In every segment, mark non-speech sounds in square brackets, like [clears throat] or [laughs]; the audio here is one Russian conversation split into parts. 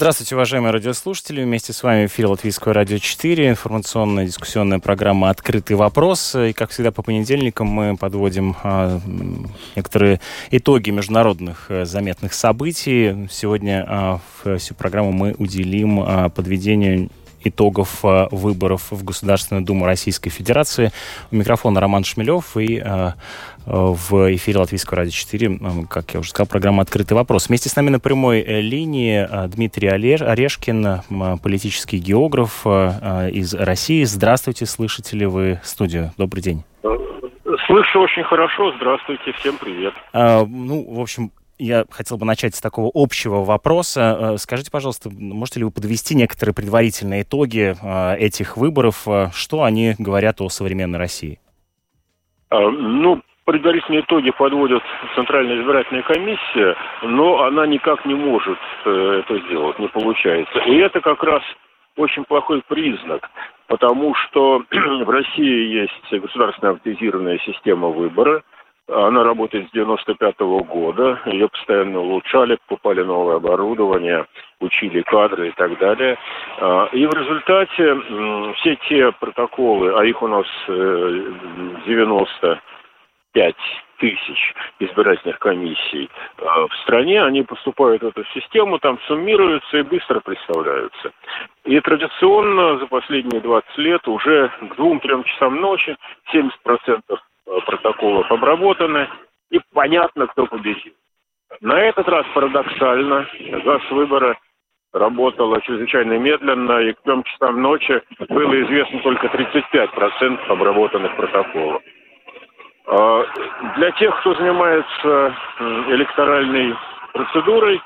Здравствуйте, уважаемые радиослушатели. Вместе с вами эфир Латвийского радио 4, информационная дискуссионная программа «Открытый вопрос». И, как всегда, по понедельникам мы подводим а, некоторые итоги международных а, заметных событий. Сегодня а, всю программу мы уделим а, подведению итогов а, выборов в Государственную Думу Российской Федерации. У микрофона Роман Шмелев и а, в эфире Латвийского радио 4, как я уже сказал, программа «Открытый вопрос». Вместе с нами на прямой э, линии Дмитрий Орешкин, политический географ из России. Здравствуйте, слышите ли вы студию? Добрый день. Слышу очень хорошо. Здравствуйте, всем привет. А, ну, в общем, я хотел бы начать с такого общего вопроса. Э, скажите, пожалуйста, можете ли вы подвести некоторые предварительные итоги э, этих выборов? Э, что они говорят о современной России? А, ну, Предварительные итоги подводит Центральная избирательная комиссия, но она никак не может э, это сделать, не получается. И это как раз очень плохой признак, потому что [clears throat] в России есть государственная автоматизированная система выбора, она работает с 95 -го года, ее постоянно улучшали, покупали новое оборудование, учили кадры и так далее. А, и в результате все те протоколы, а их у нас э, 90 5 тысяч избирательных комиссий э, в стране, они поступают в эту систему, там суммируются и быстро представляются. И традиционно за последние 20 лет уже к 2-3 часам ночи 70% э, протоколов обработаны, и понятно, кто победил. На этот раз парадоксально газ выбора работала чрезвычайно медленно, и к 3 часам ночи было известно только 35% обработанных протоколов. А, для тех, кто занимается электоральной процедурой,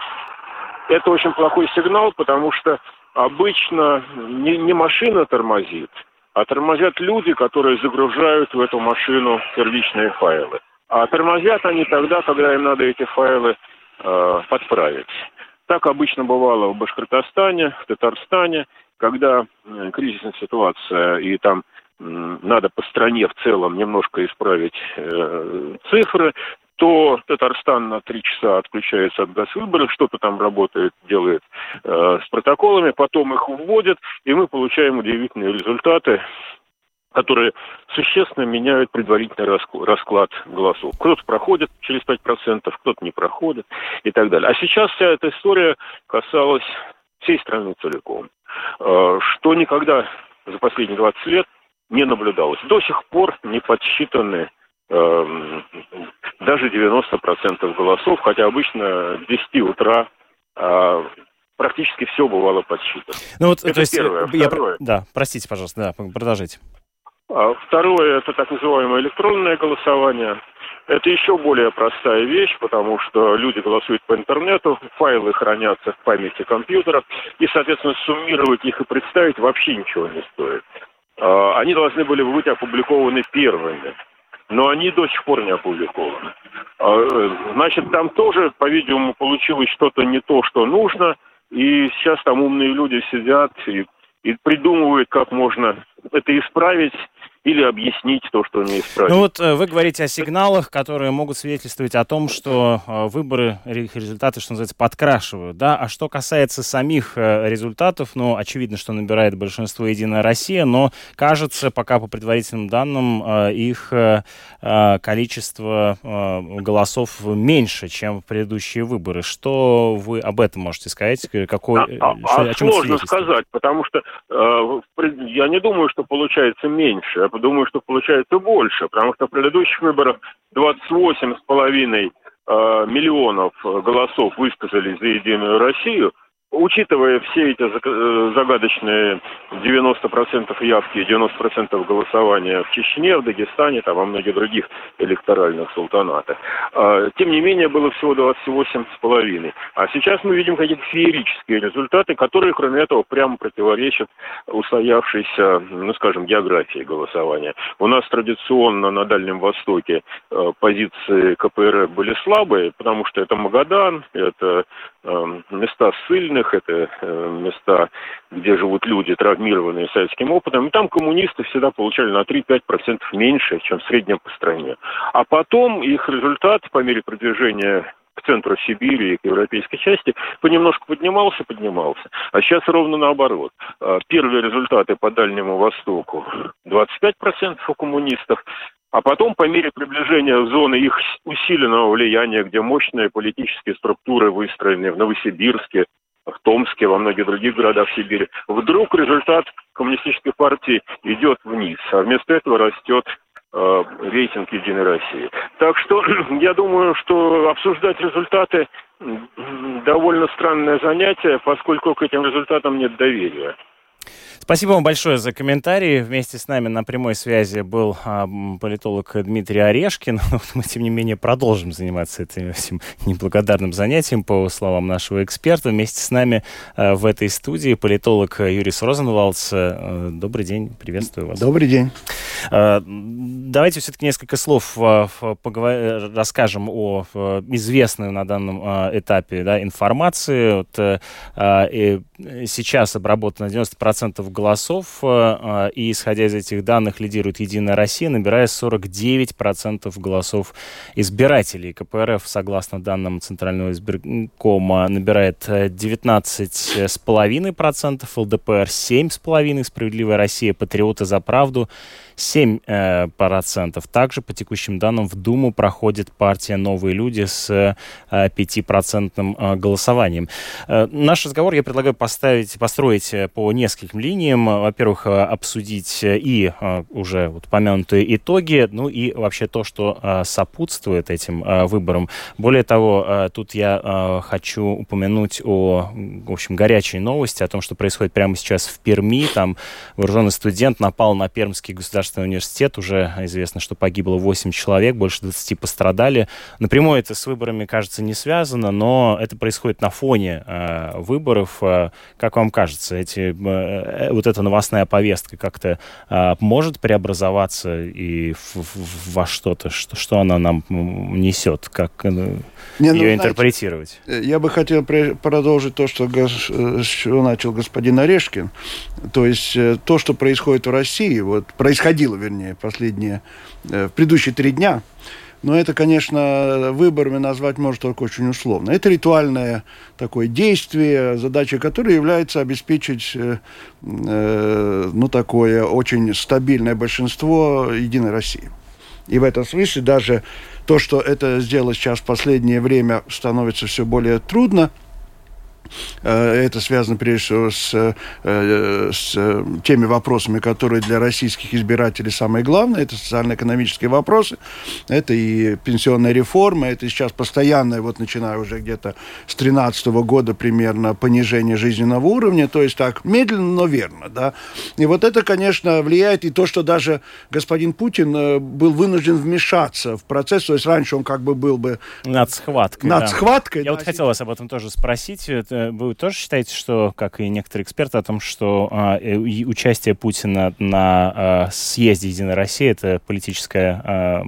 это очень плохой сигнал, потому что обычно не, машина тормозит, а тормозят люди, которые загружают в эту машину первичные файлы. А тормозят они тогда, когда им надо эти файлы э, подправить. Так обычно бывало в Башкортостане, в Татарстане, когда кризисная ситуация и там надо по стране в целом немножко исправить э, цифры, то Татарстан на три часа отключается от газвыборов, что-то там работает, делает э, с протоколами, потом их вводят, и мы получаем удивительные результаты, которые существенно меняют предварительный расклад голосов. Кто-то проходит через 5%, кто-то не проходит и так далее. А сейчас вся эта история касалась всей страны целиком, э, что никогда за последние 20 лет не наблюдалось. До сих пор не подсчитаны Эм, даже 90% голосов, хотя обычно с 10 утра а, практически все бывало подсчитано. Ну вот, это то есть, первое. Я, Второе. Да, простите, пожалуйста, да, продолжите. А, второе, это так называемое электронное голосование. Это еще более простая вещь, потому что люди голосуют по интернету, файлы хранятся в памяти компьютеров, и, соответственно, суммировать их и представить вообще ничего не стоит. А, они должны были быть опубликованы первыми но они до сих пор не опубликованы. Э, значит, там тоже, по-видимому, получилось что-то не то, что нужно, и сейчас там умные люди сидят и, и придумывают, как можно это исправить, или объяснить то, что не исправить. Ну вот э, вы говорите о сигналах, которые могут свидетельствовать о том, что э, выборы, их результаты, что называется, подкрашивают, да? А что касается самих э, результатов, ну, очевидно, что набирает большинство «Единая Россия», но кажется, пока по предварительным данным, их количество голосов меньше, чем в предыдущие выборы. Что вы об этом можете сказать? Какой, а, что, а, о чем сложно сказать, потому что я не думаю, что получается меньше думаю, что получается больше, потому что в предыдущих выборах 28,5 э, миллионов голосов высказали за «Единую Россию», учитывая все эти э, загадочные 90% явки и 90% голосования в Чечне, в Дагестане, там, во многих других электоральных султанатах, а, тем не менее было всего 28,5. А сейчас мы видим какие-то феерические результаты, которые, кроме этого, прямо противоречат устоявшейся, ну, скажем, географии голосования. У нас традиционно на Дальнем Востоке э, позиции КПРФ были слабые, потому что это Магадан, это э, места ссыльных, лагерях, это э, места, где живут люди, травмированные советским опытом, и там коммунисты всегда получали на 3-5% меньше, чем в среднем по стране. А потом их результат по мере продвижения к центру Сибири и к европейской части понемножку поднимался, поднимался. А сейчас ровно наоборот. А, первые результаты по Дальнему Востоку 25% у коммунистов, а потом, по мере приближения зоны их усиленного влияния, где мощные политические структуры выстроены в Новосибирске, в Томске, во многих других городах Сибири, вдруг результат коммунистической партии идет вниз, а вместо этого растет э, рейтинг Единой России. Так что [clears throat] я думаю, что обсуждать результаты довольно странное занятие, поскольку к этим результатам нет доверия. Спасибо вам большое за комментарии. Вместе с нами на прямой связи был а, политолог Дмитрий Орешкин. [laughs] мы, тем не менее, продолжим заниматься этим, этим неблагодарным занятием, по словам нашего эксперта. Вместе с нами а, в этой студии политолог Юрис Розенвалдс. А, добрый день, приветствую вас. Добрый день. А, давайте все-таки несколько слов а, поговор... расскажем о известной на данном а, этапе да, информации. Вот, а, и сейчас обработано 90% голосов, э, э, и, исходя из этих данных, лидирует «Единая Россия», набирая 49% голосов избирателей. КПРФ, согласно данным Центрального избиркома, набирает 19,5%, ЛДПР 7,5%, «Справедливая Россия», «Патриоты за правду» 7%. Э, процентов. Также, по текущим данным, в Думу проходит партия «Новые люди» с 5% голосованием. Наш разговор я предлагаю поставить, построить по нескольким линиям обсуждением. Во-первых, э, обсудить и э, уже вот помянутые итоги, ну и вообще то, что э, сопутствует этим выборам. Более того, тут я хочу упомянуть о, в общем, горячей новости, о том, что происходит прямо сейчас в Перми. Там вооруженный студент напал на Пермский государственный университет. Уже известно, что погибло 8 человек, больше 20 пострадали. Напрямую это с выборами, кажется, не связано, но это происходит на фоне выборов. Как вам кажется, эти Э, вот эта новостная повестка как-то а, может преобразоваться и в, в, во что-то, что, что она нам несет, как э, Не, ну, ее интерпретировать? Знаете, я бы хотел продолжить то, что, э, что начал господин Орешкин. То есть то, что происходит в России, вот происходило, вернее, последние, в предыдущие три дня, но это, конечно, выборами назвать можно только очень условно. Это ритуальное такое действие, задача которой является обеспечить э, э, ну, такое очень стабильное большинство Единой России. И в этом смысле даже то, что это сделать сейчас в последнее время становится все более трудно – это связано прежде всего с, э, с теми вопросами, которые для российских избирателей самые главные. Это социально-экономические вопросы, это и пенсионная реформа, это сейчас постоянное, вот начиная уже где-то с 2013 года примерно, понижение жизненного уровня. То есть так, медленно, но верно. Да? И вот это, конечно, влияет и то, что даже господин Путин э, был вынужден вмешаться в процесс. То есть раньше он как бы был бы... Над схваткой. Над да. схваткой. Я да. вот хотел вас об этом тоже спросить. Это вы тоже считаете, что, как и некоторые эксперты, о том, что а, э, участие Путина на а, съезде «Единой России» — это политическая а,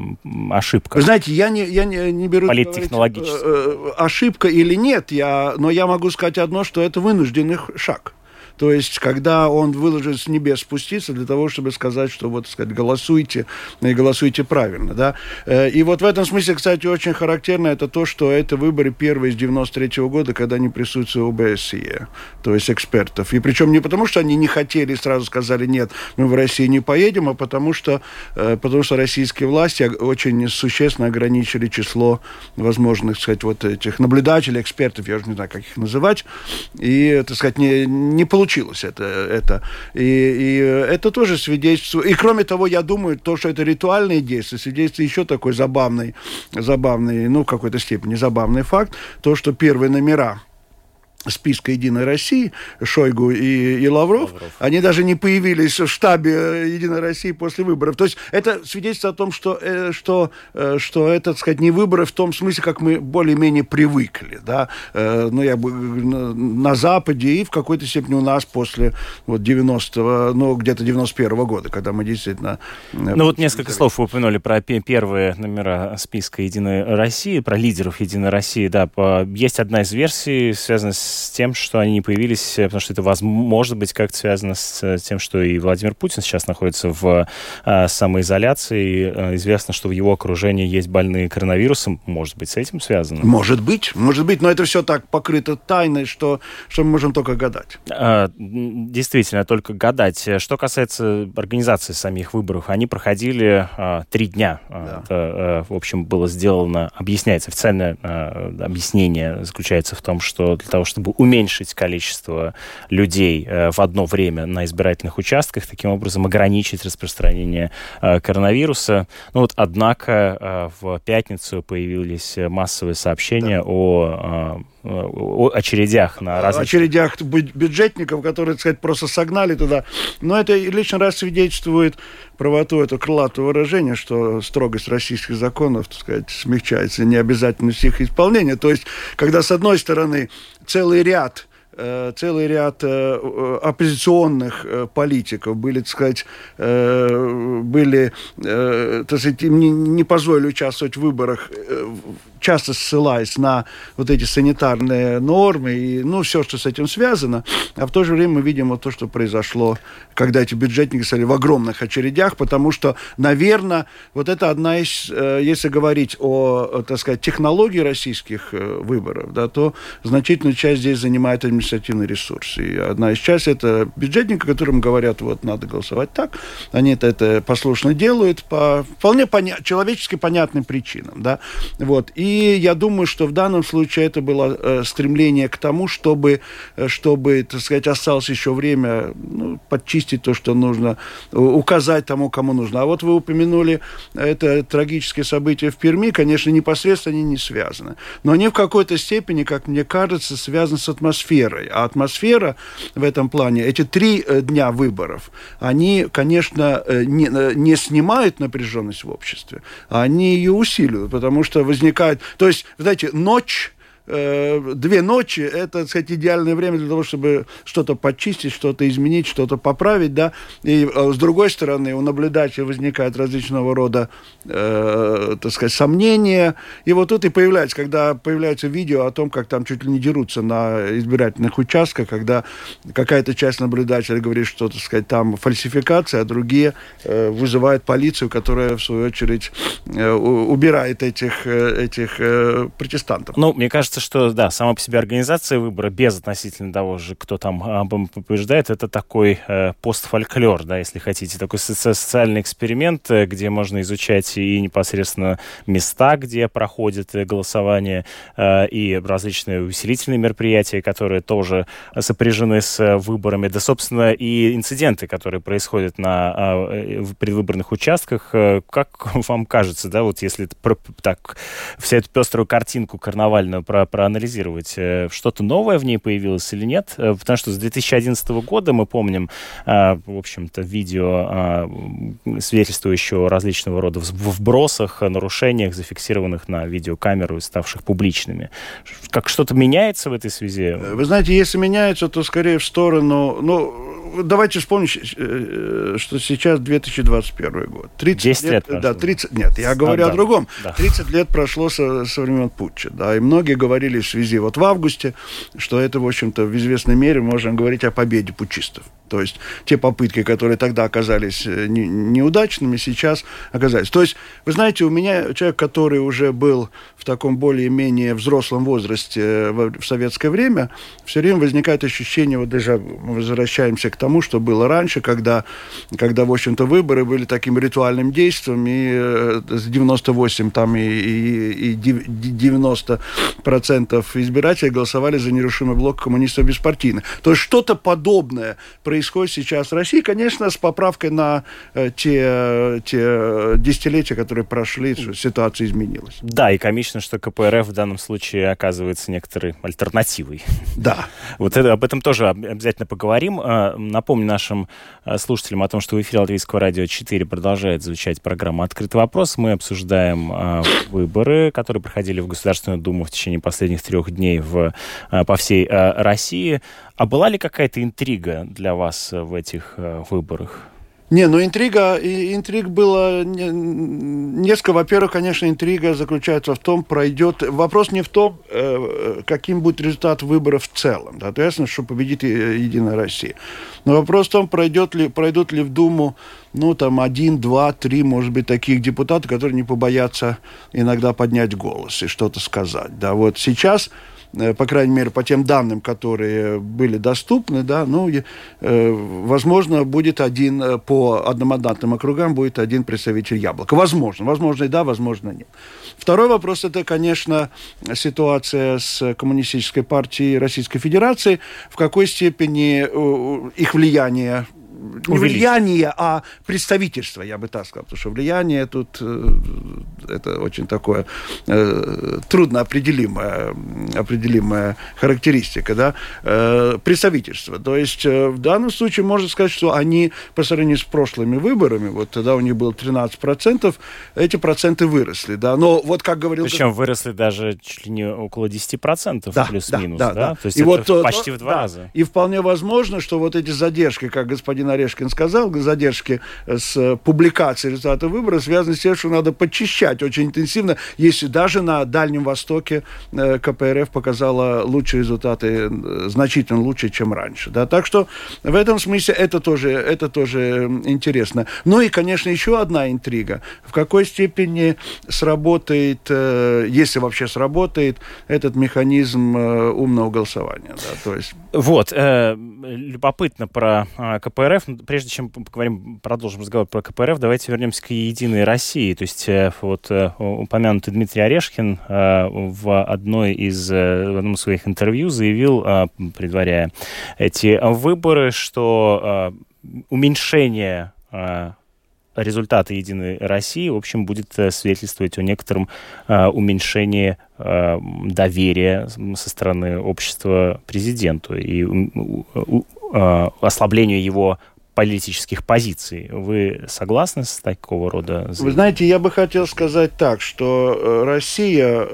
ошибка? Вы знаете, я не, я не, не беру... Политтехнологическая. Э, э, ошибка или нет, я, но я могу сказать одно, что это вынужденный шаг. То есть, когда он выложит с небес спуститься для того, чтобы сказать, что вот, сказать, голосуйте, и голосуйте правильно, да. Э, и вот в этом смысле, кстати, очень характерно это то, что это выборы первые с 93 -го года, когда не присутствует ОБСЕ, то есть экспертов. И причем не потому, что они не хотели и сразу сказали, нет, мы в России не поедем, а потому что, э, потому что российские власти очень существенно ограничили число возможных, так сказать, вот этих наблюдателей, экспертов, я уже не знаю, как их называть, и, так сказать, не, не получилось получилось это. это. И, и это тоже свидетельствует. И кроме того, я думаю, то, что это ритуальные действия, свидетельствует еще такой забавный, забавный, ну, в какой-то степени забавный факт, то, что первые номера списка «Единой России» Шойгу и, и Лавров, Лавров, они даже не появились в штабе «Единой России» после выборов. То есть это свидетельство о том, что, э, что, э, что это, так сказать, не выборы в том смысле, как мы более-менее привыкли, да, э, ну, я бы на Западе и в какой-то степени у нас после вот 90-го, ну, где-то 91-го года, когда мы действительно... Ну, вот несколько слов вы упомянули про первые номера списка «Единой России», про лидеров «Единой России», да, есть одна из версий, связанная с с тем, что они не появились, э, потому что это, может быть, как-то связано с тем, что и Владимир Путин сейчас находится в э, самоизоляции. Э, известно, что в его окружении есть больные коронавирусом. Может быть, с этим связано? Может быть, может быть, но это все так покрыто тайной, что, что мы можем только гадать. А, действительно, только гадать. Что касается организации самих выборов, они проходили а, три дня. Да. Это, в общем, было сделано, объясняется, официальное а, объяснение заключается в том, что для того, чтобы чтобы уменьшить количество людей э, в одно время на избирательных участках, таким образом ограничить распространение э, коронавируса. Ну вот, однако, э, в пятницу появились массовые сообщения да. о о очередях на различных... очередях бюджетников, которые, так сказать, просто согнали туда. Но это лишний раз свидетельствует правоту этого крылатого выражения, что строгость российских законов, так сказать, смягчается необязательность их исполнения. То есть, когда, с одной стороны, целый ряд э, целый ряд э, оппозиционных э, политиков. Были, так сказать, были, так сказать, им не позволили участвовать в выборах часто ссылаясь на вот эти санитарные нормы и, ну, все, что с этим связано. А в то же время мы видим вот то, что произошло, когда эти бюджетники стали в огромных очередях, потому что, наверное, вот это одна из, э, если говорить о, так сказать, технологии российских э, выборов, да, то значительную часть здесь занимает административный ресурс. И одна из частей это бюджетники, которым говорят, вот, надо голосовать так. Они это, это послушно делают по вполне поня- человечески понятным причинам, да. Вот. И я думаю, что в данном случае это было э, стремление к тому, чтобы, э, чтобы, так сказать, осталось еще время ну, подчистить то, что нужно, указать тому, кому нужно. А вот вы упомянули это трагическое событие в Перми, конечно, непосредственно они не связаны. Но они в какой-то степени, как мне кажется, связаны с атмосферой. А атмосфера в этом плане, эти три э, дня выборов, они, конечно, не, не снимают напряженность в обществе, а они ее усиливают, потому что возникает то есть, знаете, ночь Э, две ночи – это, так сказать, идеальное время для того, чтобы что-то почистить, что-то изменить, что-то поправить, да. И э, с другой стороны, у наблюдателя возникают различного рода, э, так сказать, сомнения. И вот тут и появляется, когда появляется видео о том, как там чуть ли не дерутся на избирательных участках, когда какая-то часть наблюдателя говорит, что, так сказать, там фальсификация, а другие э, вызывают полицию, которая, в свою очередь, э, убирает этих, э, этих э, протестантов. Ну, мне кажется, кажется, что, да, сама по себе организация выбора, без относительно того же, кто там а, побеждает, это такой э, постфольклор, да, если хотите, такой соци социальный эксперимент, э, где можно изучать и непосредственно места, где проходит э, голосование, э, и различные усилительные мероприятия, которые тоже сопряжены с э, выборами, да, собственно, и инциденты, которые происходят на э, предвыборных участках. Как вам кажется, да, вот если так, вся эту пеструю картинку карнавальную про проанализировать, э, что-то новое в ней появилось или нет. Э, потому что с 2011 года мы помним, э, в общем-то, видео, свидетельствующее о различного рода вбросах, нарушениях, зафиксированных на видеокамеру и ставших публичными. Как что-то меняется в этой связи? Вы знаете, если меняется, то скорее в сторону... Ну, давайте вспомним, что сейчас 2021 год. 30 10 лет, лет прошло. Да, 30... Нет, я говорю а, о другом. Да. 30 лет прошло со, со времен путча, да, и многие говорили в связи вот в августе, что это, в общем-то, в известной мере можем говорить о победе путчистов. То есть те попытки, которые тогда оказались э, не, неудачными, сейчас оказались. То есть, вы знаете, у меня человек, который уже был в таком более-менее взрослом возрасте э, в, в советское время, все время возникает ощущение, вот даже возвращаемся к тому, что было раньше, когда, когда в общем-то, выборы были таким ритуальным действием, и э, с 98 там и, и, и 90 процентов избирателей голосовали за нерушимый блок коммунистов беспартийных. То есть что-то подобное происходило происходит сейчас в России, конечно, с поправкой на э, те, те десятилетия, которые прошли, ситуация изменилась. Да, и комично, что КПРФ в данном случае оказывается некоторой альтернативой. Да. [laughs] Вот это, об этом тоже обязательно поговорим. А, напомню нашим а, слушателям о том, что в эфире Латвийского радио 4 продолжает звучать программа «Открытый вопрос». Мы обсуждаем а, выборы, которые проходили в Государственную Думу в течение последних трех дней в, по всей России. А была ли какая-то интрига для вас в этих выборах? Не, ну интрига, интриг было несколько. Во-первых, конечно, интрига заключается в том, пройдет... Вопрос не в том, э, каким будет результат выборов в целом. Да, ясно, что победит Единая Россия. Но вопрос в том, пройдет ли, пройдут ли в Думу, ну, там, один, два, три, может быть, таких депутатов, которые не побоятся иногда поднять голос и что-то сказать. Да, вот сейчас Э, по крайней мере, по тем данным, которые были доступны, да, ну, э, возможно, будет один, э, по одномандатным округам будет один представитель Яблока. Возможно. Возможно и да, возможно нет. Второй вопрос, это, конечно, ситуация с Коммунистической партией Российской Федерации. В какой степени их влияние не влияние, а представительство, я бы так сказал, потому что влияние тут э, это очень такое э, трудно определимая, определимая характеристика, да, э, представительство. То есть в данном случае можно сказать, что они по сравнению с прошлыми выборами, вот тогда у них было 13%, эти проценты выросли, да, но вот как говорил... Причем выросли даже чуть ли не около 10% да, плюс-минус, да, да, да? да. То есть и это вот, почти в два да. раза. И вполне возможно, что вот эти задержки, как господин Орешкин сказал, задержки с публикацией результатов выборов связаны с тем, что надо подчищать очень интенсивно, если даже на Дальнем Востоке э, КПРФ показала лучшие результаты, э, значительно лучше, чем раньше. Да? Так что в этом смысле это тоже, это тоже интересно. Ну и, конечно, еще одна интрига. В какой степени сработает, э, если вообще сработает, этот механизм умного голосования. Да? То есть... Вот, э, любопытно про КПРФ прежде чем поговорим, продолжим разговор про КПРФ, давайте вернемся к «Единой России». То есть э, вот э, упомянутый Дмитрий Орешкин э, в одной из, в одном из своих интервью заявил, предваряя эти выборы, что уменьшение результаты «Единой России», в общем, будет свидетельствовать о некотором э, уменьшении э, доверия со стороны общества президенту и э, ослаблению его политических позиций. Вы согласны с такого рода? Вы знаете, я бы хотел сказать так, что э, Россия, э,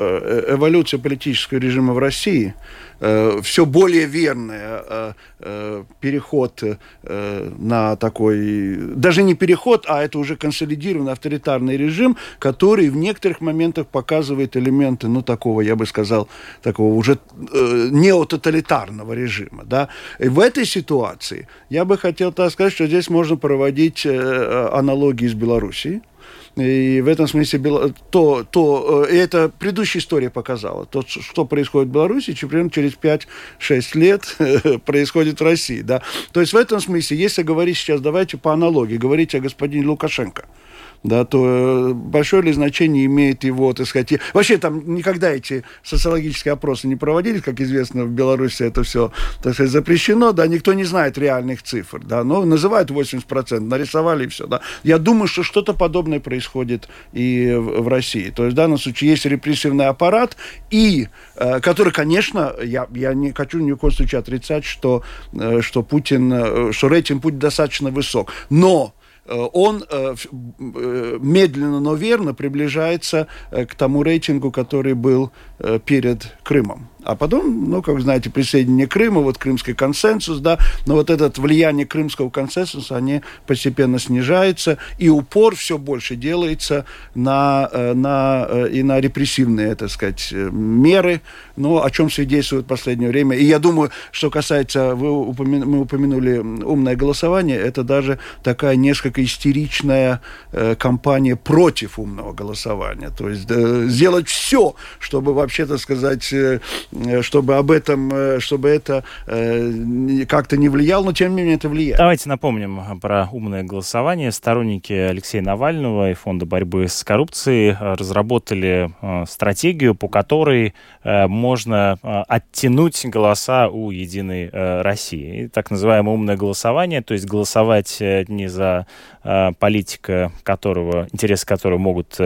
э, эволюция политического режима в России – э, все более верное э, э, переход э, на такой, даже не переход, а это уже консолидированный авторитарный режим, который в некоторых моментах показывает элементы, ну, такого, я бы сказал, такого уже э, неототалитарного режима, да. И в этой ситуации я бы хотел так сказать, что здесь можно проводить э, аналогии с Белоруссией, и в этом смысле то, то, и э, это предыдущая история показала. То, что происходит в Беларуси, примерно через 5-6 лет [laughs] происходит в России. Да? То есть в этом смысле, если говорить сейчас, давайте по аналогии, говорить о господине Лукашенко – да, то э, большое ли значение имеет его, так сказать... Вообще там никогда эти социологические опросы не проводились, как известно, в Беларуси это все, так сказать, запрещено, да, никто не знает реальных цифр, да, но называют 80%, нарисовали и все, да. Я думаю, что что-то подобное происходит и в, в России. То есть в данном случае есть репрессивный аппарат, и, э, который, конечно, я, я не хочу ни в коем случае отрицать, что, э, что Путин, э, что рейтинг Путина достаточно высок, но он э, э, медленно, но верно приближается к тому рейтингу, который был перед Крымом. А потом, ну, как знаете, присоединение Крыма, вот крымский консенсус, да, но вот это влияние крымского консенсуса, они постепенно снижаются, и упор все больше делается на, э, на, э, и на репрессивные, так сказать, меры, но о чем свидетельствует в последнее время. И я думаю, что касается, вы упомя, мы упомянули умное голосование, это даже такая несколько истеричная э, кампания против умного голосования. То есть э, сделать все, чтобы вообще, так сказать, э, чтобы об этом, чтобы это как-то не влияло, но тем не менее это влияет. Давайте напомним про умное голосование. Сторонники Алексея Навального и Фонда борьбы с коррупцией разработали стратегию, по которой можно оттянуть голоса у Единой России. Так называемое умное голосование, то есть голосовать не за политика, которого, интересы которого могут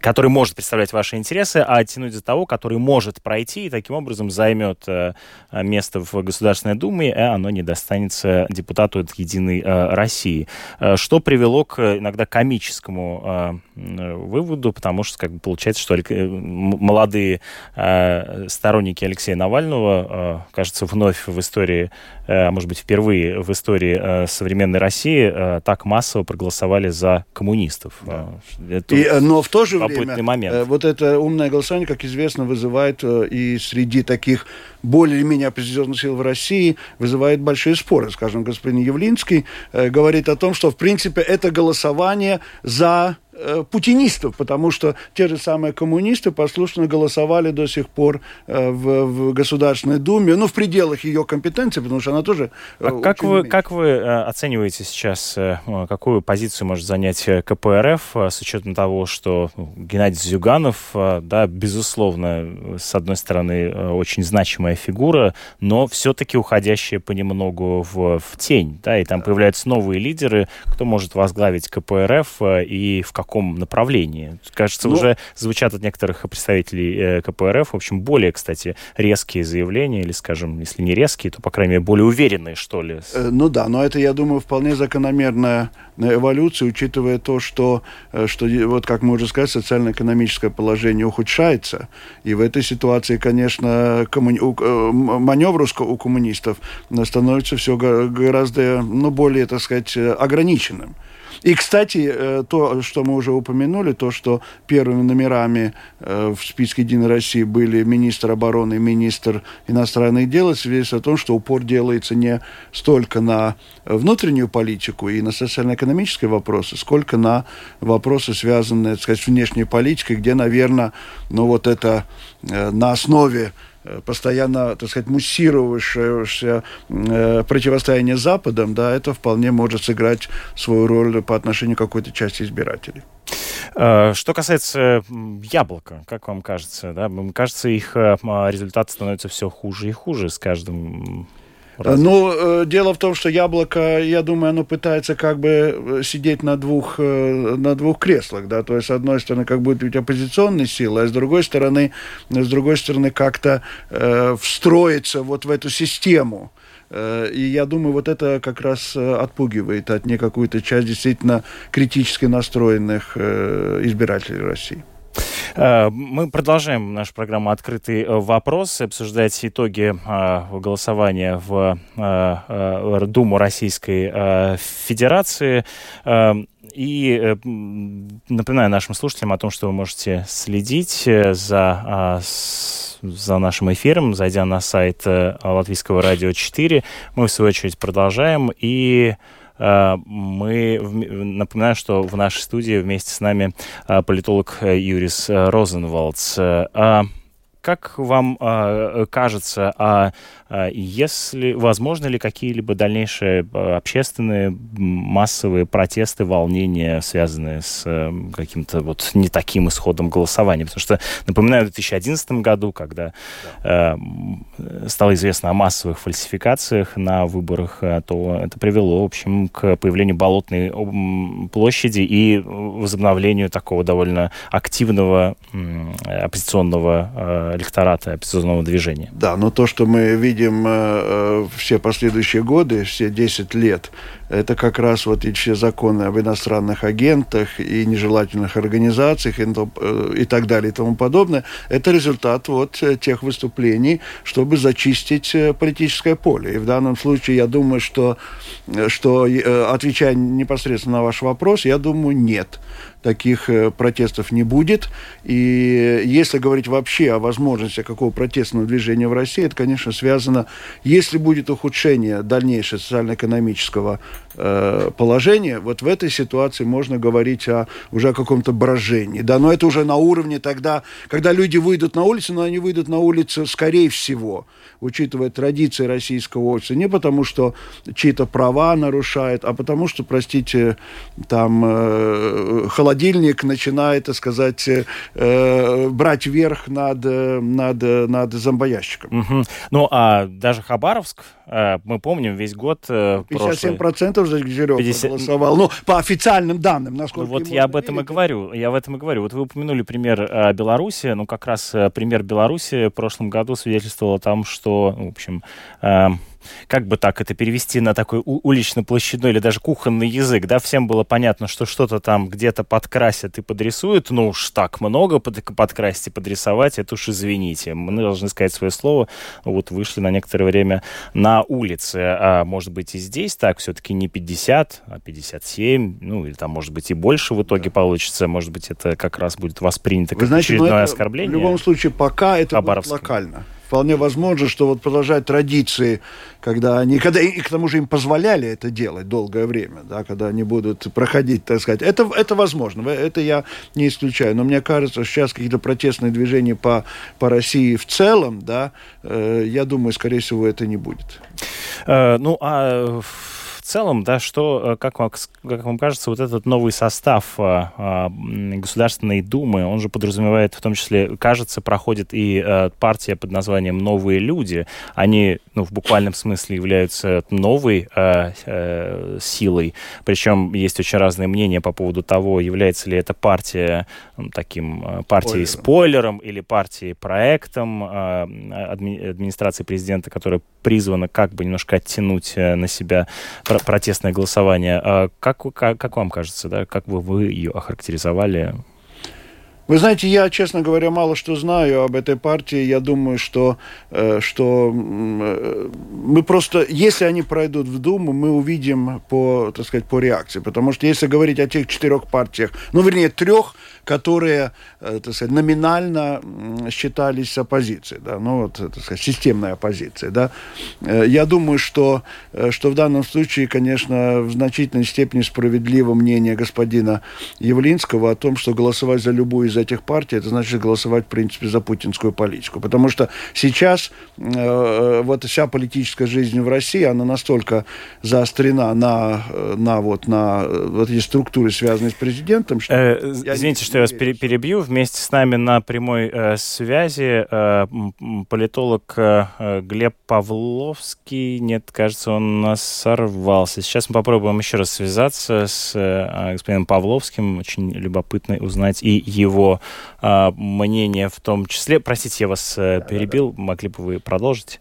который может представлять ваши интересы, а оттянуть за того, который может пройти и таким образом займет э, место в Государственной Думе, и оно не достанется депутату от «Единой э, России». Э, что привело к иногда комическому выводу, потому что как бы, получается, что молодые сторонники Алексея Навального, кажется, вновь в истории, а может быть, впервые в истории современной России так массово проголосовали за коммунистов. Да. Это... И, но в то же время время момент. Э, вот это умное голосование, как известно, вызывает э, и среди таких более-менее оппозиционных сил в России вызывает большие споры. Скажем, господин Явлинский э, говорит о том, что, в принципе, это голосование за Э, путинистов, потому что те же самые коммунисты послушно голосовали до сих пор э, в, в Государственной Думе, ну, в пределах ее компетенции, потому что она тоже... Э, а как вы, как вы оцениваете сейчас, какую позицию может занять КПРФ с учетом того, что ну, Геннадий Зюганов, да, безусловно, с одной стороны, очень значимая фигура, но все-таки уходящая понемногу в, в тень, да, и там появляются новые лидеры, кто может возглавить КПРФ и в каком каком направлении? Кажется, ну, уже звучат от некоторых представителей э, КПРФ, в общем, более, кстати, резкие заявления, или, скажем, если не резкие, то, по крайней мере, более уверенные, что ли. Э, ну да, но это, я думаю, вполне закономерная эволюция, учитывая то, что, э, что вот как мы уже сказали, социально-экономическое положение ухудшается. И в этой ситуации, конечно, коммуни... маневр у коммунистов становится все гораздо ну, более, так сказать, ограниченным. И, кстати, э, то, что мы уже упомянули, то, что первыми номерами э, в списке «Единой России» были министр обороны и министр иностранных дел, свидетельствует о том, что упор делается не столько на внутреннюю политику и на социально-экономические вопросы, сколько на вопросы, связанные, так сказать, с внешней политикой, где, наверное, ну вот это э, на основе постоянно, так сказать, муссировавшееся э, противостояние с Западом, да, это вполне может сыграть свою роль по отношению к какой-то части избирателей. Э, что касается яблока, как вам кажется, да, кажется, их результат становится все хуже и хуже с каждым Разве? Ну, э, дело в том, что яблоко, я думаю, оно пытается как бы э, сидеть на двух, э, на двух креслах, да, то есть, с одной стороны, как будет быть оппозиционной силой, а с другой стороны, с другой стороны, как-то э, встроиться вот в эту систему. И я думаю, вот это как раз отпугивает от не какую-то часть действительно критически настроенных избирателей России. Э, мы продолжаем нашу программу «Открытый вопрос», обсуждать итоги э, голосования в э, Думу Российской Федерации. И напоминаю нашим слушателям о том, что вы можете следить за за нашим эфиром, зайдя на сайт Латвийского радио 4. Мы, в свою очередь, продолжаем. И Э, мы напоминаю, что в нашей студии вместе с нами э, политолог э, Юрис Розенвалдс. А как вам кажется, а, если возможно ли какие-либо дальнейшие а, общественные массовые протесты, волнения, связанные с э, каким-то вот не таким исходом голосования? Потому что, напоминаю, в 2011 году, когда да. э, стало известно о массовых фальсификациях на выборах, то это привело, в общем, к появлению Болотной площади и возобновлению такого довольно активного оппозиционного электората, оппозиционного движения. Да, но то, что мы видим видим э, э, все последующие годы, все 10 лет, это как раз вот и все законы об иностранных агентах и нежелательных организациях и, э, и так далее и тому подобное, это результат вот тех выступлений, чтобы зачистить политическое поле. И в данном случае я думаю, что, что отвечая непосредственно на ваш вопрос, я думаю, нет таких э, протестов не будет. И если говорить вообще о возможности какого протестного движения в России, это, конечно, связано, если будет ухудшение дальнейшее социально-экономического э, положение, вот в этой ситуации можно говорить о, уже о каком-то брожении. Да, но это уже на уровне тогда, когда люди выйдут на улицу, но они выйдут на улицу, скорее всего, учитывая традиции российского общества, не потому что чьи-то права нарушают, а потому что, простите, там э, холодильник начинает, так сказать, э, брать верх над, над, над зомбоящиком. Угу. Ну, а даже Хабаровск, э, мы помним, весь год... 57% э, Жирева 50... голосовал. Ну, по официальным данным, насколько ну, Вот я об этом верить. и говорю. Я в этом и говорю. Вот вы упомянули пример э, Беларуси. Ну, как раз пример Беларуси в прошлом году свидетельствовал о том, что, в общем, как бы так это перевести на такой улично-площадной или даже кухонный язык, да, всем было понятно, что что-то там где-то подкрасят и подрисуют, ну уж так много под, подкрасить и подрисовать, это уж извините. Мы должны сказать свое слово, вот вышли на некоторое время на улице, а может быть и здесь так, все-таки не 50, а 57, ну или там может быть и больше в итоге получится, может быть это как раз будет воспринято как Вы знаете, очередное оскорбление. В любом случае пока это будет локально вполне возможно, что вот продолжать традиции, когда они, когда и к тому же им позволяли это делать долгое время, да, когда они будут проходить, так сказать, это, это возможно, это я не исключаю, но мне кажется, сейчас какие-то протестные движения по, по России в целом, да, э, я думаю, скорее всего, это не будет. Э, ну, а целом, да, что, э, как вам, как вам кажется, вот этот новый состав а, а, Государственной Думы, он же подразумевает, в том числе, кажется, проходит и партия под названием «Новые люди». Они, ну, в буквальном смысле являются новой силой. Причем есть очень разные мнения по поводу того, является ли эта партия таким партией спойлером или партией проектом адми администрации президента, которая призвана как бы немножко оттянуть на себя протестное голосование. А как, как, как вам кажется, да, как бы вы ее охарактеризовали? Вы знаете, я, честно говоря, мало что знаю об этой партии. Я думаю, что, э, что э, мы просто, если они пройдут в Думу, мы увидим по, так сказать, по реакции. Потому что если говорить о тех четырех партиях, ну, вернее, трех, которые, э, так сказать, номинально считались оппозицией, да, ну вот, так сказать, системной оппозицией, да. Э, я думаю, что, э, что в данном случае, конечно, в значительной степени справедливо мнение господина Явлинского о том, что голосовать за любую из этих партий, это значит голосовать, в принципе, за путинскую политику. Потому что сейчас вот вся политическая жизнь в России, она настолько заострена на, на, вот, на вот эти структуры, связанные с президентом, что... Э, извините, что я вас перебью. Вместе с нами на прямой э, связи э, политолог э, Глеб Павловский. Нет, кажется, он нас сорвался. Сейчас мы попробуем еще раз связаться с э, господином Павловским. Очень любопытно узнать и его э, мнение в том числе. Простите, я вас э, перебил. Могли бы вы продолжить?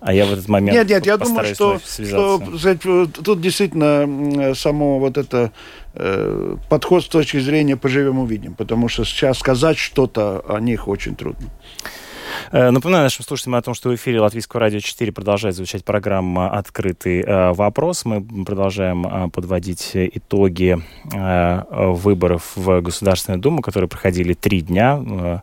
А я в этот момент Нет, нет, я думаю, что, что сказать, тут действительно само вот это э, подход с точки зрения поживем увидим, потому что сейчас сказать что-то о них очень трудно. Э, напоминаю нашим слушателям о том, что в эфире Латвийского радио 4 продолжает звучать программа «Открытый э, вопрос». Мы продолжаем подводить итоги выборов в Государственную Думу, которые проходили три дня.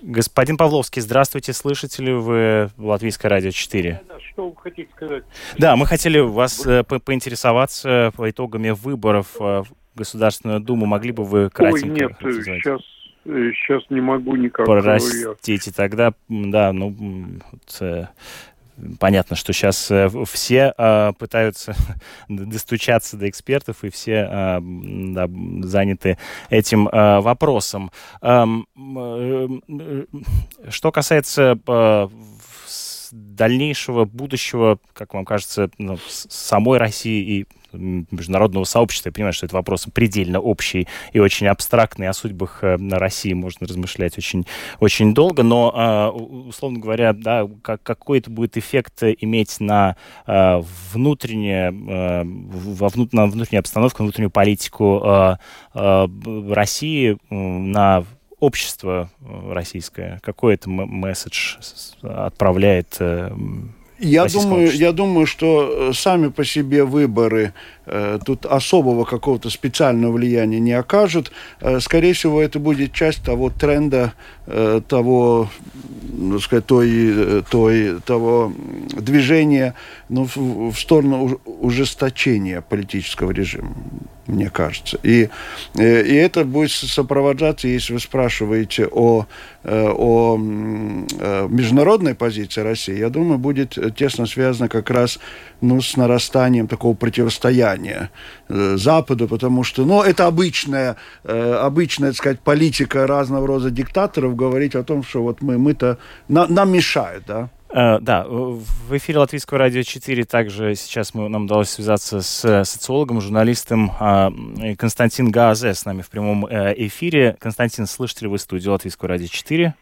Господин Павловский, здравствуйте, слышите вы Латвийское радио 4? Что вы хотите сказать? Да, мы хотели вас э, по поинтересоваться по итогами выборов э, в Государственную Думу. Могли бы вы кратенько... Ой, нет, сейчас, сейчас не могу никак. Простите, тогда, да, ну, вот, понятно, что сейчас э, все э, пытаются [laughs] достучаться до экспертов, и все э, да, заняты этим вопросом. Эм, э, э, что касается дальнейшего будущего, как вам кажется, ну, самой России и международного сообщества. Я понимаю, что это вопрос предельно общий и очень абстрактный. О судьбах э, России можно размышлять очень, очень долго, но, а, условно говоря, да, как, какой это будет эффект иметь на а, внутреннее, а, во на внутреннюю обстановку, внутреннюю политику России, на общество российское? Какой это месседж отправляет э, Я думаю, я думаю, что сами по себе выборы э, тут особого какого-то специального влияния не окажут. Э, скорее всего, это будет часть того тренда, э, того, ну, сказать, той, той, того движения ну, в, в сторону ужесточения политического режима мне кажется. И, и это будет сопровождаться, если вы спрашиваете о, о международной позиции России, я думаю, будет тесно связано как раз ну, с нарастанием такого противостояния э, Западу, потому что, ну, это обычная, э, обычная, так сказать, политика разного рода диктаторов говорить о том, что вот мы, мы-то, на, нам мешают, да. Uh, да, в эфире Латвийского радио 4 также сейчас мы, нам удалось связаться с социологом, журналистом uh, Константин Газе с нами в прямом uh, эфире. Константин, слышите ли вы студию Латвийского радио 4?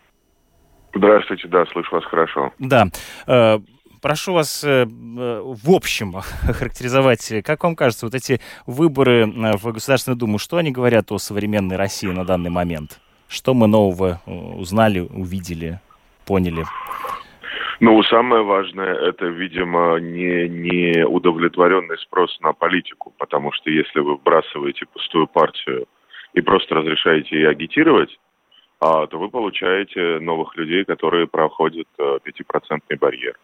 Здравствуйте, да, слышу вас хорошо. Да. Прошу вас э, э, в общем [laughs] характеризовать, как вам кажется, вот эти выборы э, в Государственную Думу, что они говорят о современной России на данный момент? Что мы нового узнали, увидели, поняли? Ну, самое важное, это, видимо, не, не удовлетворенный спрос на политику, потому что если вы вбрасываете пустую партию и просто разрешаете ей агитировать, а, то вы получаете новых людей, которые проходят пятипроцентный барьер.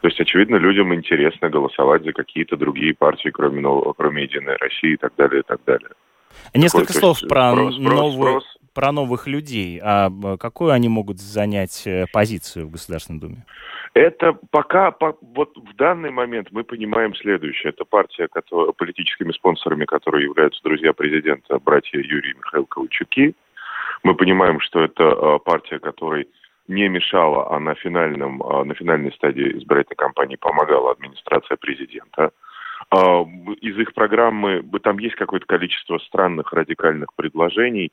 То есть, очевидно, людям интересно голосовать за какие-то другие партии, кроме, кроме Единой России и так далее, и так далее. Несколько Такой, слов про, спрос, новую, спрос. Про новых людей. А какую они могут занять э, позицию в Государственной Думе? Это пока, по, вот в данный момент мы понимаем следующее. Это партия, которая, политическими спонсорами которые являются друзья президента, братья Юрий и Михаил Ковальчуки. Мы понимаем, что это э, партия, которой не мешала, а на, финальном, а, на финальной стадии избирательной кампании помогала администрация президента. А, из их программы, там есть какое-то количество странных радикальных предложений.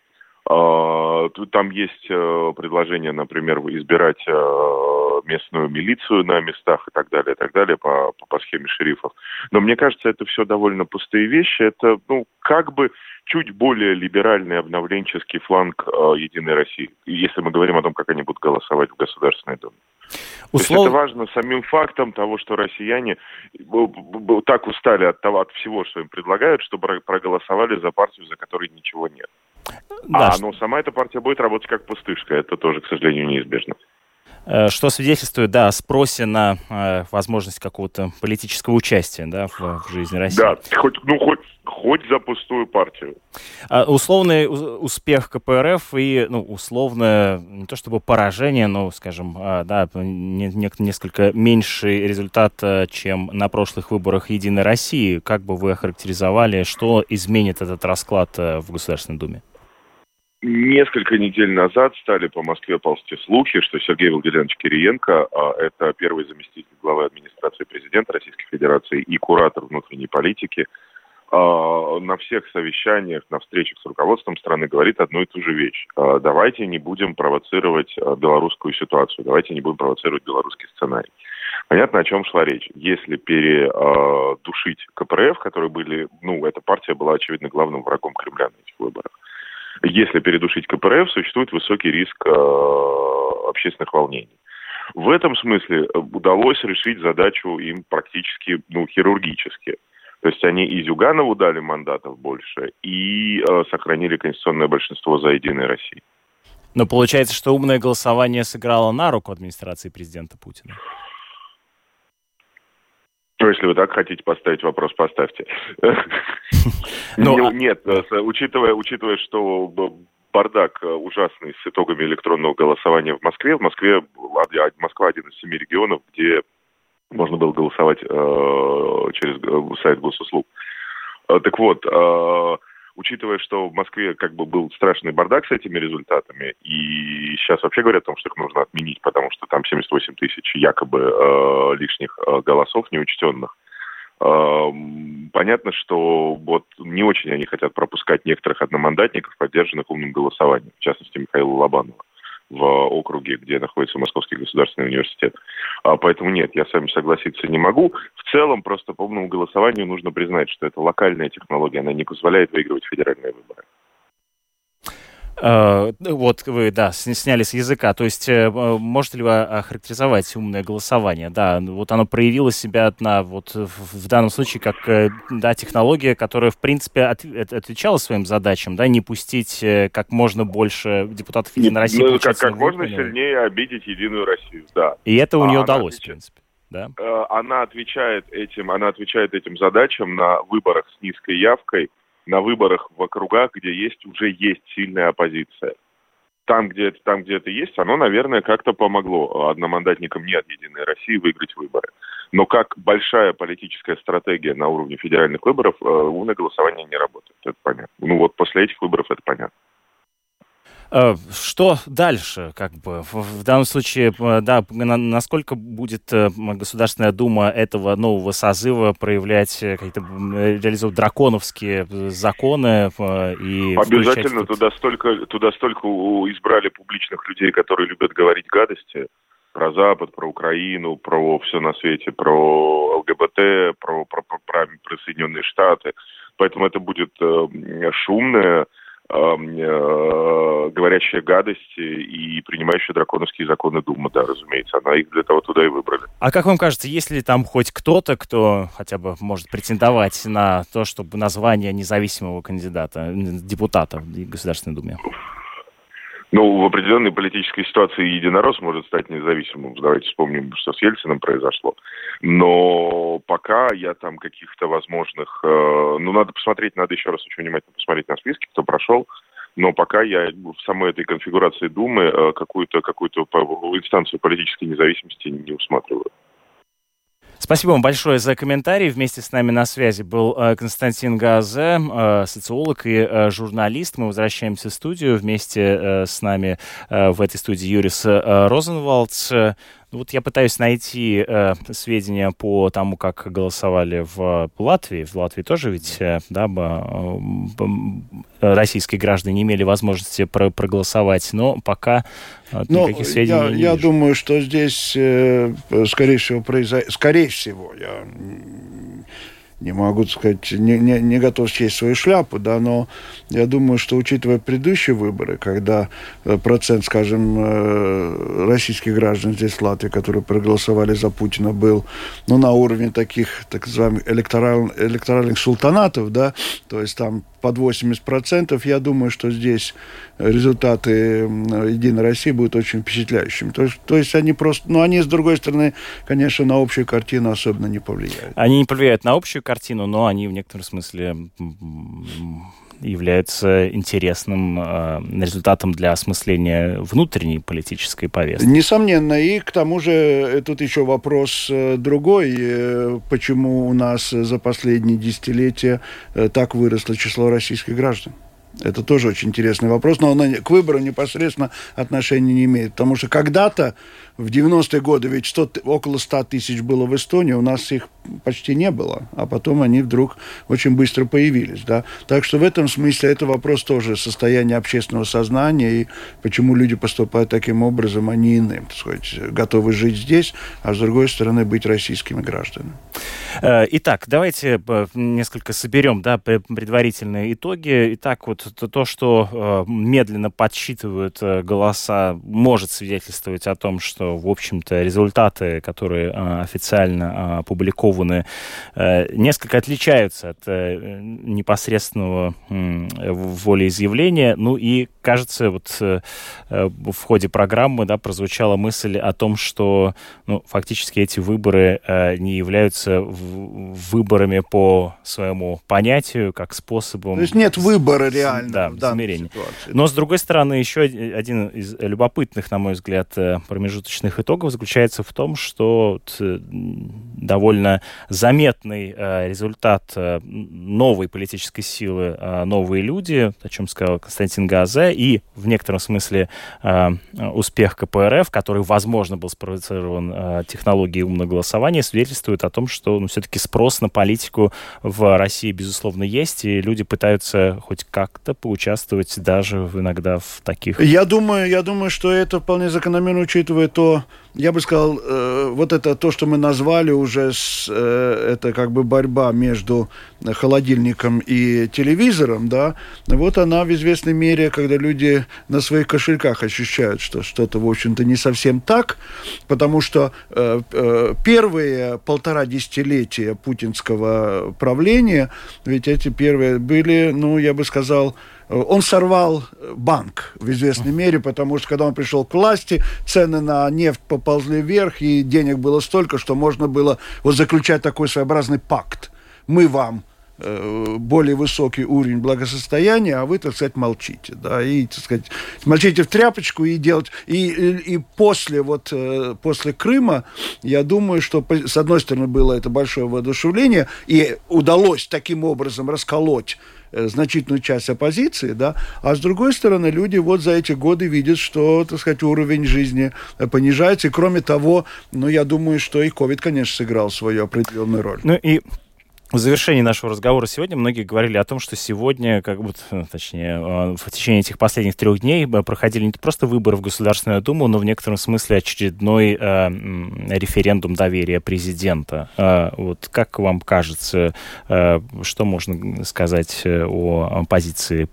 А, там есть э, предложение, например, избирать э, местную милицию на местах и так далее, и так далее по, по схеме шерифов. Но мне кажется, это все довольно пустые вещи. Это, ну, как бы чуть более либеральный обновленческий фланг э, Единой России, если мы говорим о том, как они будут голосовать в Государственной Думе. Услов... То есть это важно самим фактом того, что россияне так устали от того, от всего, что им предлагают, чтобы проголосовали за партию, за которой ничего нет. Да. А, но сама эта партия будет работать как пустышка, это тоже, к сожалению, неизбежно. Э, что свидетельствует, да, о спросе на э, возможность какого-то политического участия, да, в, в жизни России. Да, хоть, ну, хоть, хоть за пустую партию. А, условный успех КПРФ и, ну, условное, не то чтобы поражение, но, скажем, а, да, не, не, несколько меньший результат, э, чем на прошлых выборах Единой России. Как бы вы охарактеризовали, что изменит этот расклад э, в Государственной Думе? Несколько недель назад стали по Москве ползти слухи, что Сергей Владимирович Кириенко, а, это первый заместитель главы администрации президента Российской Федерации и куратор внутренней политики, а, на всех совещаниях, на встречах с руководством страны говорит одну и ту же вещь. А, давайте не будем провоцировать белорусскую ситуацию, давайте не будем провоцировать белорусский сценарий. Понятно, о чем шла речь. Если передушить КПРФ, которые были, ну, эта партия была, очевидно, главным врагом Кремля на этих выборах, если передушить КПРФ, существует высокий риск э, общественных волнений. В этом смысле э, удалось решить задачу им практически ну, хирургически. То есть они и Зюганову дали мандатов больше, и э, сохранили конституционное большинство за Единой России. Но получается, что умное голосование сыграло на руку администрации президента Путина. Ну, если вы так хотите поставить вопрос, поставьте. [laughs] Ну, а нет, э, учитывая, учитывая, что бардак э, ужасный с итогами электронного голосования в Москве. В Москве Москва один из семи регионов, где можно было голосовать э, через сайт госуслуг. Так вот, учитывая, что в Москве как бы был страшный бардак с этими результатами, и сейчас вообще говорят о том, что их нужно отменить, потому что там 78 тысяч якобы э, лишних э, голосов неучтенных. Э, понятно, что вот не очень они хотят пропускать некоторых одномандатников, поддержанных умным голосованием, в частности Михаила Лобанова в округе, где находится Московский государственный университет. А, поэтому нет, я с вами согласиться не могу. В целом, просто по умному голосованию нужно признать, что это локальная технология, она не позволяет выигрывать федеральные выборы. Э, вот вы, да, сняли с языка. То есть э, можете ли вы охарактеризовать умное голосование? Да, вот оно проявило себя на, вот, в данном случае как э, да, технология, которая, в принципе, от, отвечала своим задачам, да, не пустить как можно больше депутатов Единой России. Ну, как, как можно сильнее обидеть Единую Россию, да. И это у нее а удалось, отвечает. в принципе. Да? Она отвечает этим, она отвечает этим задачам на выборах с низкой явкой, на выборах в округах, где есть уже есть сильная оппозиция. Там, где это, там, где это есть, оно, наверное, как-то помогло одномандатникам не от Единой России выиграть выборы. Но как большая политическая стратегия на уровне федеральных выборов, э, умное голосование не работает. Это понятно. Ну вот после этих выборов это понятно. Э, что дальше, как бы, в данном случае, э, да, насколько будет э, Государственная Дума этого нового созыва проявлять какие-то, реализовывать драконовские законы и... Обязательно туда столько, туда столько избрали публичных людей, которые любят говорить гадости про Запад, про Украину, про все на свете, про ЛГБТ, про, про, про, про, Соединенные Штаты. Поэтому это будет шумное, э, говорящая гадости и принимающая драконовские законы Дума, да, разумеется. Она их для того туда и выбрали. А как вам кажется, есть ли там хоть кто-то, кто хотя бы может претендовать на то, чтобы название независимого кандидата, депутата в Государственной Думе? Ну, в определенной политической ситуации единорос может стать независимым. Давайте вспомним, что с Ельциным произошло. Но пока я там каких-то возможных... Э, ну, надо посмотреть, надо еще раз очень внимательно посмотреть на списки, кто прошел. Но пока я в самой этой конфигурации Думы э, какую-то какую инстанцию политической независимости не усматриваю. Спасибо вам большое за комментарий. Вместе с нами на связи был э, Константин Газе, э, социолог и э, журналист. Мы возвращаемся в студию. Вместе с нами в этой студии Юрис Розенвалдс. Ну, вот я пытаюсь найти э, сведения по тому, как голосовали в Латвии. В Латвии тоже ведь э, да, э, российские граждане не имели возможности про проголосовать, но пока э, ну, никаких сведений я, не Я вижу. думаю, что здесь, э, скорее всего, произойдет... Скорее всего, я не могу сказать, не, не, не готов съесть свою шляпу, да, но я думаю, что учитывая предыдущие выборы, когда э, процент, скажем, э, российских граждан здесь в Латвии, которые проголосовали за Путина, был ну, на уровне таких, так называемых, электораль, электоральных султанатов, да, то есть там под 80%, я думаю, что здесь результаты Единой России будут очень впечатляющими. То есть, то есть они просто, ну, они, с другой стороны, конечно, на общую картину особенно не повлияют. Они не повлияют на общую картину, но они в некотором смысле являются интересным э, результатом для осмысления внутренней политической повестки. Несомненно. И к тому же э, тут еще вопрос э, другой. Э, почему у нас за последние десятилетия так выросло число российских граждан? Это тоже очень интересный вопрос, но он к выбору непосредственно отношения не имеет. Потому что когда-то, в 90-е годы, ведь 100, около 100 тысяч было в Эстонии, у нас их почти не было, а потом они вдруг очень быстро появились. Да? Так что в этом смысле это вопрос тоже состояния общественного сознания и почему люди поступают таким образом, они иным, так сказать, готовы жить здесь, а с другой стороны быть российскими гражданами. Э, итак, давайте э, несколько соберем да, предварительные итоги. Итак, вот то, что э, медленно подсчитывают голоса, может свидетельствовать о том, что, в общем-то, результаты, которые официально опубликованы, опубликованы, э, несколько отличаются от э, непосредственного волеизъявления. Ну и, кажется, вот э, в ходе программы да, прозвучала мысль о том, что ну, фактически эти выборы не являются выборами по своему понятию, как способом... То есть нет выбора реально да, в измерении. Ситуации. Но, с другой стороны, еще один из любопытных, на мой взгляд, промежуточных итогов заключается в том, что довольно заметный э, результат э, новой политической силы э, «Новые люди», о чем сказал Константин Газе, и в некотором смысле успех КПРФ, который, возможно, был спровоцирован технологией умного голосования, свидетельствует о том, что ну, все-таки спрос на политику в России, безусловно, есть, и люди пытаются хоть как-то поучаствовать даже иногда в таких... Я думаю, я думаю, что это вполне закономерно, учитывая то, я бы сказал, э, вот это то, что мы назвали уже, с, э, это как бы борьба между холодильником и телевизором, да, вот она в известной мере, когда люди на своих кошельках ощущают, что что-то, в общем-то, не совсем так, потому что э, э, первые полтора десятилетия путинского правления, ведь эти первые были, ну, я бы сказал, он сорвал банк в известной мере, потому что когда он пришел к власти, цены на нефть поползли вверх, и денег было столько, что можно было вот заключать такой своеобразный пакт. Мы вам э, более высокий уровень благосостояния, а вы, так сказать, молчите, да, и, так сказать, молчите в тряпочку и делать, и, и, и после вот, э, после Крыма, я думаю, что, с одной стороны, было это большое воодушевление, и удалось таким образом расколоть Э, значительную часть оппозиции, да, а с другой стороны, люди вот за эти годы видят, что, так сказать, уровень жизни э, понижается, и кроме того, ну, я думаю, что и COVID, конечно, сыграл свою определенную роль. Ну и в завершении нашего разговора сегодня многие говорили о том, что сегодня, как бы, э, точнее, э, в течение этих последних трех дней э, проходили не просто выборы в Государственную Думу, но в некотором смысле очередной э, референдум доверия президента. Э, вот как вам кажется, э, что можно сказать о позиции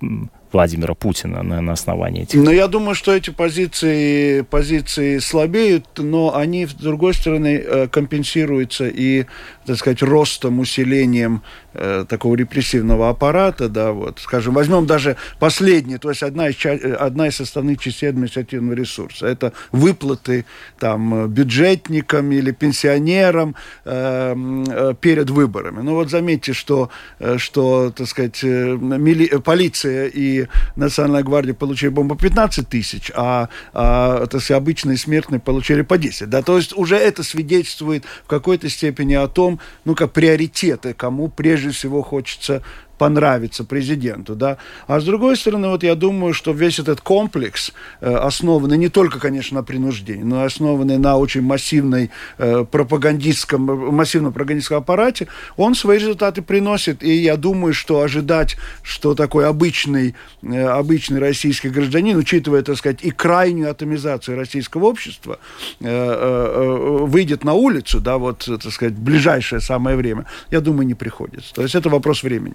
Владимира Путина на, на основании этих? Но я думаю, что эти позиции, позиции слабеют, но они, с другой стороны, компенсируются и так сказать, ростом, усилением э, такого репрессивного аппарата, да, вот, скажем, возьмем даже последнее, то есть одна из, одна из составных частей административного ресурса, это выплаты там бюджетникам или пенсионерам э, э, перед выборами. Ну вот заметьте, что, э, что так сказать, э, мили, полиция и Национальная гвардия получили бомбу 15 тысяч, а, а так сказать, обычные смертные получили по 10, да, то есть уже это свидетельствует в какой-то степени о том, ну, как приоритеты, кому прежде всего хочется понравится президенту, да. А с другой стороны, вот я думаю, что весь этот комплекс, э, основанный не только, конечно, на принуждении, но основанный на очень массивной э, пропагандистском, массивном пропагандистском аппарате, он свои результаты приносит. И я думаю, что ожидать, что такой обычный, э, обычный российский гражданин, учитывая, так сказать, и крайнюю атомизацию российского общества, э, э, э выйдет на улицу, да, вот, так сказать, в ближайшее самое время, я думаю, не приходится. То есть это вопрос времени.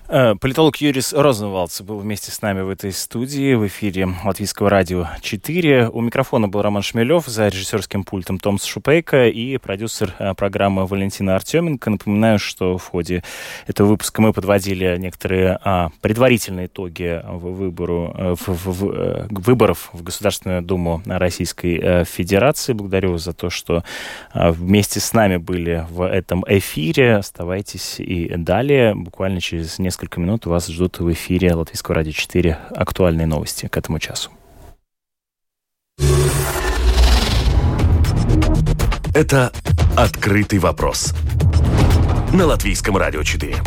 политолог Юрис Розенвалдс был вместе с нами в этой студии в эфире Латвийского радио 4. У микрофона был Роман Шмелев, за режиссерским пультом Томс Шупейко и продюсер э, программы Валентина Артеменко. Напоминаю, что в ходе этого выпуска мы подводили некоторые а, предварительные итоги в выбору, э, в, в, в, выборов в Государственную Думу Российской Федерации. Благодарю за то, что вместе с нами были в этом эфире. Оставайтесь и далее. Буквально через несколько несколько минут вас ждут в эфире Латвийского радио 4 актуальные новости к этому часу. Это «Открытый вопрос» на Латвийском радио 4.